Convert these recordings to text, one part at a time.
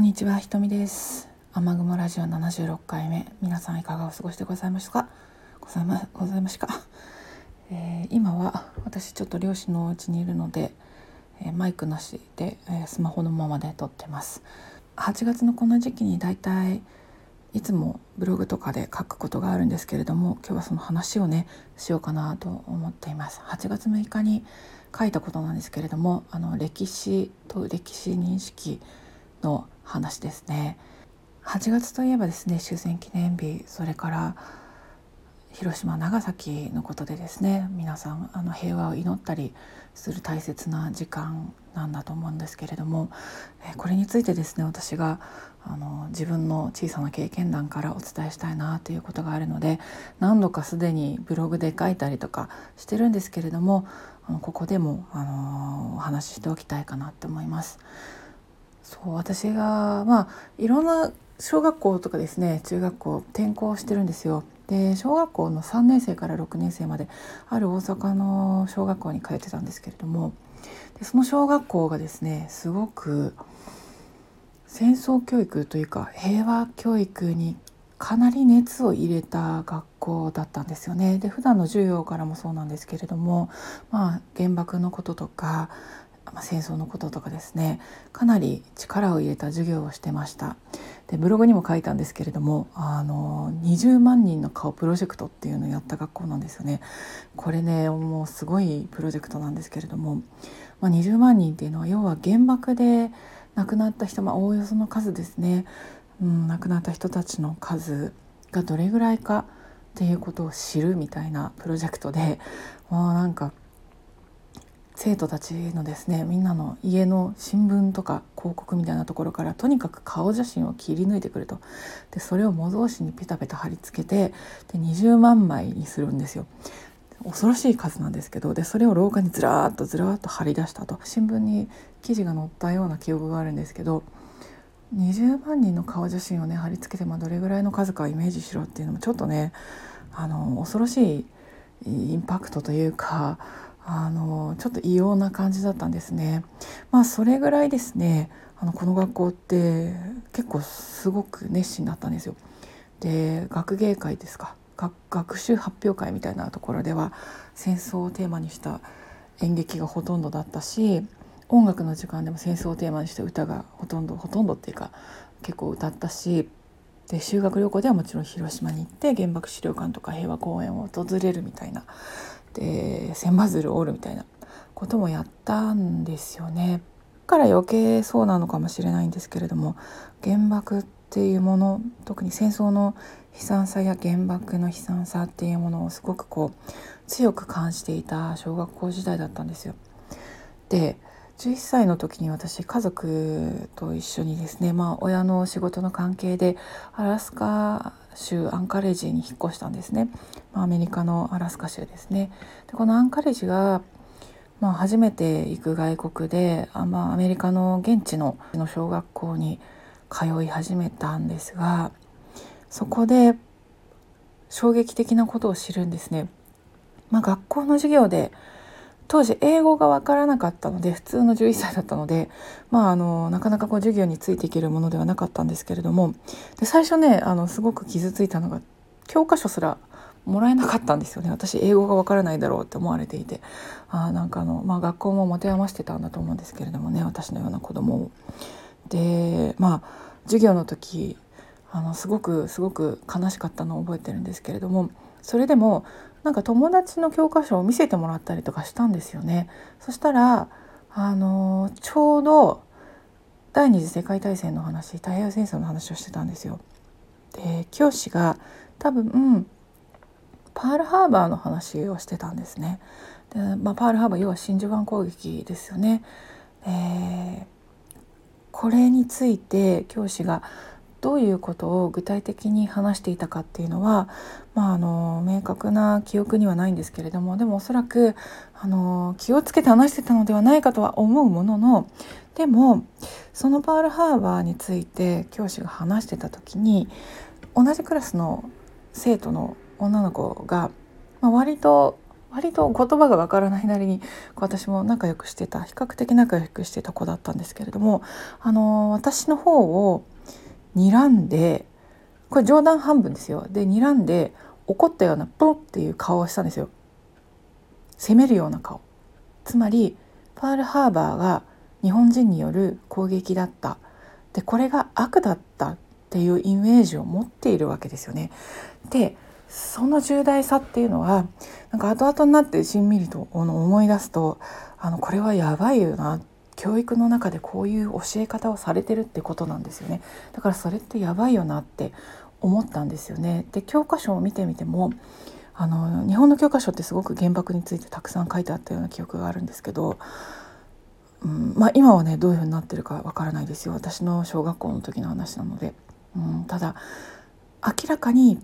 んにちはひとみです。雨雲ラジオ76回目。皆さんいかがお過ごしでございますか？ございまございますか、えー、今は私ちょっと漁師のうちにいるので、えー、マイクなしで、えー、スマホのままで撮ってます。8月のこの時期にだいたいいつもブログとかで書くことがあるんですけれども今日はその話をねしようかなと思っています。8月6日に書いたことなんですけれどもあの歴史と歴史認識の話ですね8月といえばですね終戦記念日それから広島長崎のことでですね皆さんあの平和を祈ったりする大切な時間なんだと思うんですけれどもこれについてですね私があの自分の小さな経験談からお伝えしたいなということがあるので何度かすでにブログで書いたりとかしてるんですけれどもここでもあのお話ししておきたいかなって思います。そう私がまあいろんな小学校とかですね中学校転校してるんですよ。で小学校の3年生から6年生まである大阪の小学校に通ってたんですけれどもでその小学校がですねすごく戦争教育というか平和教育にかなり熱を入れた学校だったんですよね。で普段の授業からもそうなんですけれども、まあ、原爆のこととかまあ、戦争のこととかですねかなり力を入れた授業をしてました。でブログにも書いたんですけれどもあの20万人の顔プロジェクトっていうのをやった学校なんですよね。これねもうすごいプロジェクトなんですけれども、まあ、20万人っていうのは要は原爆で亡くなった人、まあ、おおよその数ですね、うん、亡くなった人たちの数がどれぐらいかっていうことを知るみたいなプロジェクトでもうなんか生徒たちのですねみんなの家の新聞とか広告みたいなところからとにかく顔写真を切り抜いてくるとでそれを模造紙にペタペタ貼り付けてで20万枚にするんですよ。恐ろしい数なんですけどでそれを廊下にずらーっとずらーっと貼り出したと新聞に記事が載ったような記憶があるんですけど20万人の顔写真をね貼り付けて、まあ、どれぐらいの数かイメージしろっていうのもちょっとねあの恐ろしいインパクトというかあのちょっと異様な感じだったんですね。まあそれぐらいですねあのこの学校って結構すごく熱心だったんですよ。で学芸会ですか学習発表会みたいなところでは戦争をテーマにした演劇がほとんどだったし音楽の時間でも戦争をテーマにした歌がほとんどほとんどっていうか結構歌ったしで修学旅行ではもちろん広島に行って原爆資料館とか平和公園を訪れるみたいなで千羽鶴折るみたいなこともやったんですよね。から余計そうなのかもしれないんですけれども原爆っていうもの特に戦争の悲惨さや原爆の悲惨さっていうものをすごくこう強く感じていた小学校時代だったんですよ。で11歳の時に私家族と一緒にですね、まあ、親の仕事の関係でアラスカ州アンカレッジに引っ越したんですね、まあ、アメリカのアラスカ州ですね。でこのアンカレッジがまあ、初めて行く外国であ、まあ、アメリカの現地の小学校に通い始めたんですがそこで衝撃的なことを知るんですね。まあ、学校の授業で当時英語が分からなかったので普通の11歳だったので、まあ、あのなかなかこう授業についていけるものではなかったんですけれどもで最初ねあのすごく傷ついたのが教科書すらもらえなかったんですよね私英語が分からないだろうって思われていてあなんかあの、まあ、学校も持て余してたんだと思うんですけれどもね私のような子供を。でまあ授業の時あのすごくすごく悲しかったのを覚えてるんですけれどもそれでもなんか友達の教科書を見せてもらったりとかしたんですよね。そしたらあのちょうど第二次世界大戦の話太平洋戦争の話をしてたんですよ。で教師が多分パールハーバーの話をしてたんですね。でまあ、パールハーバー要は真珠湾攻撃ですよね。えー、これについて教師がどういうことを具体的に話していたかっていうのは、まあ、あの明確な記憶にはないんですけれどもでもおそらくあの気をつけて話してたのではないかとは思うもののでもそのパールハーバーについて教師が話してた時に同じクラスの生徒の女の子が、まあ、割と割と言葉がわからないなりに私も仲良くしてた比較的仲良くしてた子だったんですけれどもあの私の方を睨んでこれ冗談半分ですよ。で睨んで怒ったようなプロっていう顔をしたんですよ。責めるような顔。つまりパールハーバーが日本人による攻撃だった。でこれが悪だったっていうイメージを持っているわけですよね。でその重大さっていうのはなんか後々になってしんみりと思い出すとあのこれはやばいよな教育の中でこういう教え方をされてるってことなんですよねだからそれってやばいよなって思ったんですよね。で教科書を見てみてもあの日本の教科書ってすごく原爆についてたくさん書いてあったような記憶があるんですけど、うんまあ、今はねどういうふうになってるかわからないですよ私の小学校の時の話なので。うん、ただ明らかに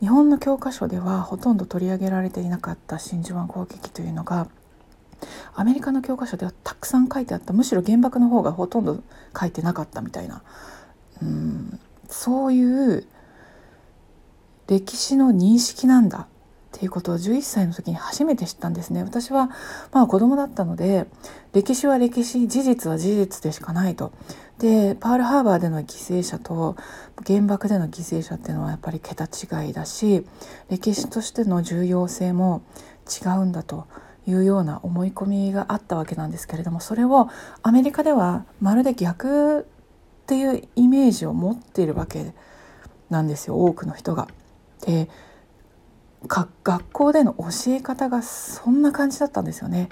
日本の教科書ではほとんど取り上げられていなかった真珠湾攻撃というのがアメリカの教科書ではたくさん書いてあった。むしろ原爆の方がほとんど書いてなかったみたいな、うん、そういう歴史の認識なんだっていうことを11歳の時に初めて知ったんですね。私はまあ子供だったので歴史は歴史事実は事実でしかないと。でパールハーバーでの犠牲者と原爆での犠牲者っていうのはやっぱり桁違いだし歴史としての重要性も違うんだと。いうような思い込みがあったわけなんですけれどもそれをアメリカではまるで逆っていうイメージを持っているわけなんですよ多くの人が。で学校での教え方がそんな感じだったんですよね。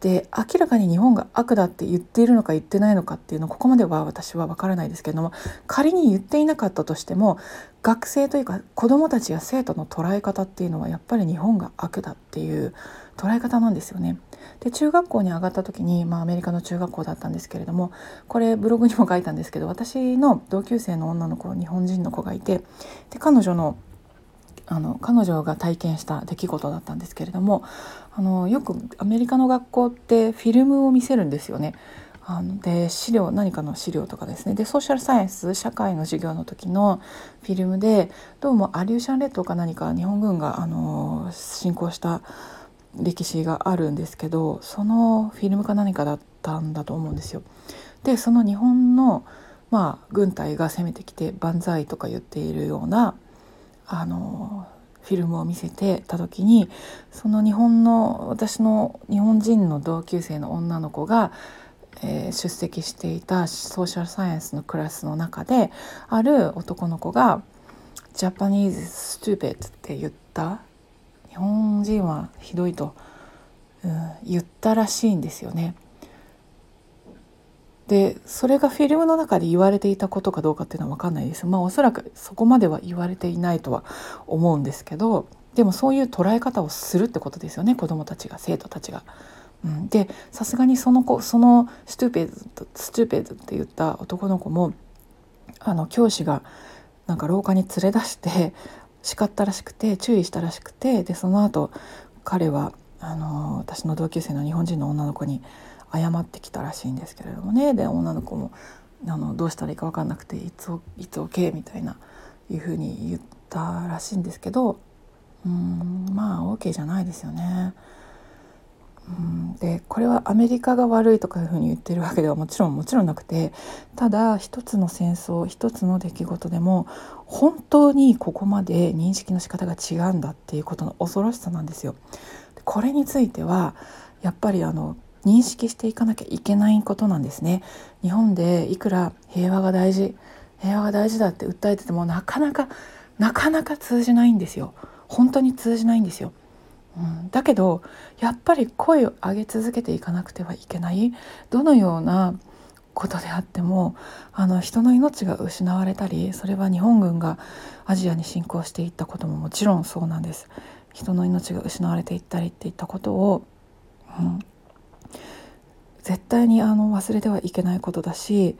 で明らかに日本が悪だって言っているのか言ってないのかっていうのここまでは私は分からないですけれども仮に言っていなかったとしても学生というか子どもたちや生徒の捉え方っていうのはやっぱり日本が悪だっていう捉え方なんですよね。で中学校に上がった時に、まあ、アメリカの中学校だったんですけれどもこれブログにも書いたんですけど私の同級生の女の子日本人の子がいてで彼女のあの彼女が体験した出来事だったんですけれどもあのよくアメリカの学校ってフィルムを見せるんですよね。あので資料何かの資料とかですねでソーシャルサイエンス社会の授業の時のフィルムでどうもアリューシャン列島か何か日本軍があの侵攻した歴史があるんですけどそのフィルムか何かだったんだと思うんですよ。でその日本のまあ軍隊が攻めてきて万歳とか言っているようなあのフィルムを見せてた時にその日本の私の日本人の同級生の女の子が、えー、出席していたソーシャルサイエンスのクラスの中である男の子が「ジャパニーズ・ストゥーペッって言った日本人はひどいと、うん、言ったらしいんですよね。でそれがフィルムの中で言われていたことかどうかっていうのは分かんないです。まあおそらくそこまでは言われていないとは思うんですけどでもそういう捉え方をするってことですよね。子どもたちが生徒たちが。うん、でさすがにその子そのストゥーペードストゥーペードって言った男の子もあの教師がなんか廊下に連れ出して叱ったらしくて注意したらしくてでその後彼はあの私の同級生の日本人の女の子に謝ってきたらしいんですけれどもねで女の子もあのどうしたらいいか分かんなくて「いついつ OK」みたいないうふうに言ったらしいんですけどうんまあ OK じゃないですよね。うんでこれはアメリカが悪いとかいうふうに言ってるわけではもちろんもちろんなくてただ一つの戦争一つの出来事でも本当にここまで認識の仕方が違うんだっていうことの恐ろしさなんですよ。これについてはやっぱりあの認識していかなきゃいけないことなんですね。日本でいくら平和が大事平和が大事だって訴えててもなかなかなかなか通じないんですよ。本当に通じないんですよ。うん、だけどやっぱり声を上げ続けていかなくてはいけないどのようなことであってもあの人の命が失われたりそれは日本軍がアジアに侵攻していったことももちろんそうなんです。人の命が失われていったりっていったことを、うん、絶対にあの忘れてはいけないことだし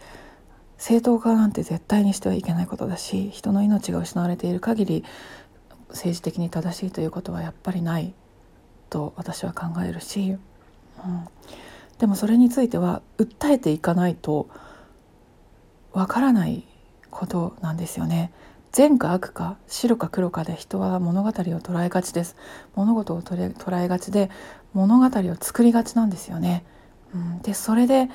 正当化なんて絶対にしてはいけないことだし人の命が失われている限り政治的に正しいということはやっぱりないと私は考えるし、うん、でもそれについては訴えていかないとわからないことなんですよね。善か悪か白か黒かで人は物語を捉えがちです物事を捉えがちで物語を作りがちなんですよね。でそれで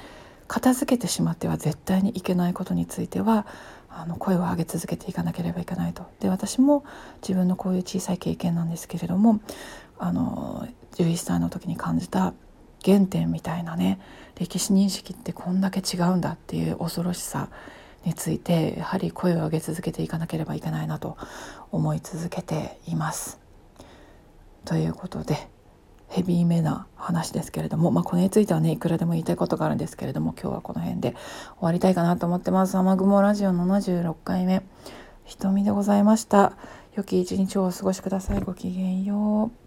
片付けてしまっては絶対にいけないことについてはあの声を上げ続けていかなければいけないと。で私も自分のこういう小さい経験なんですけれどもあの11歳の時に感じた原点みたいなね歴史認識ってこんだけ違うんだっていう恐ろしさについてやはり声を上げ続けていかなければいけないなと思い続けています。ということでヘビーめな話ですけれども、まあ、これについてはねいくらでも言いたいことがあるんですけれども今日はこの辺で終わりたいかなと思ってます。雨雲ラジオ76回目。瞳でございました。良き一日をお過ごしください。ごきげんよう。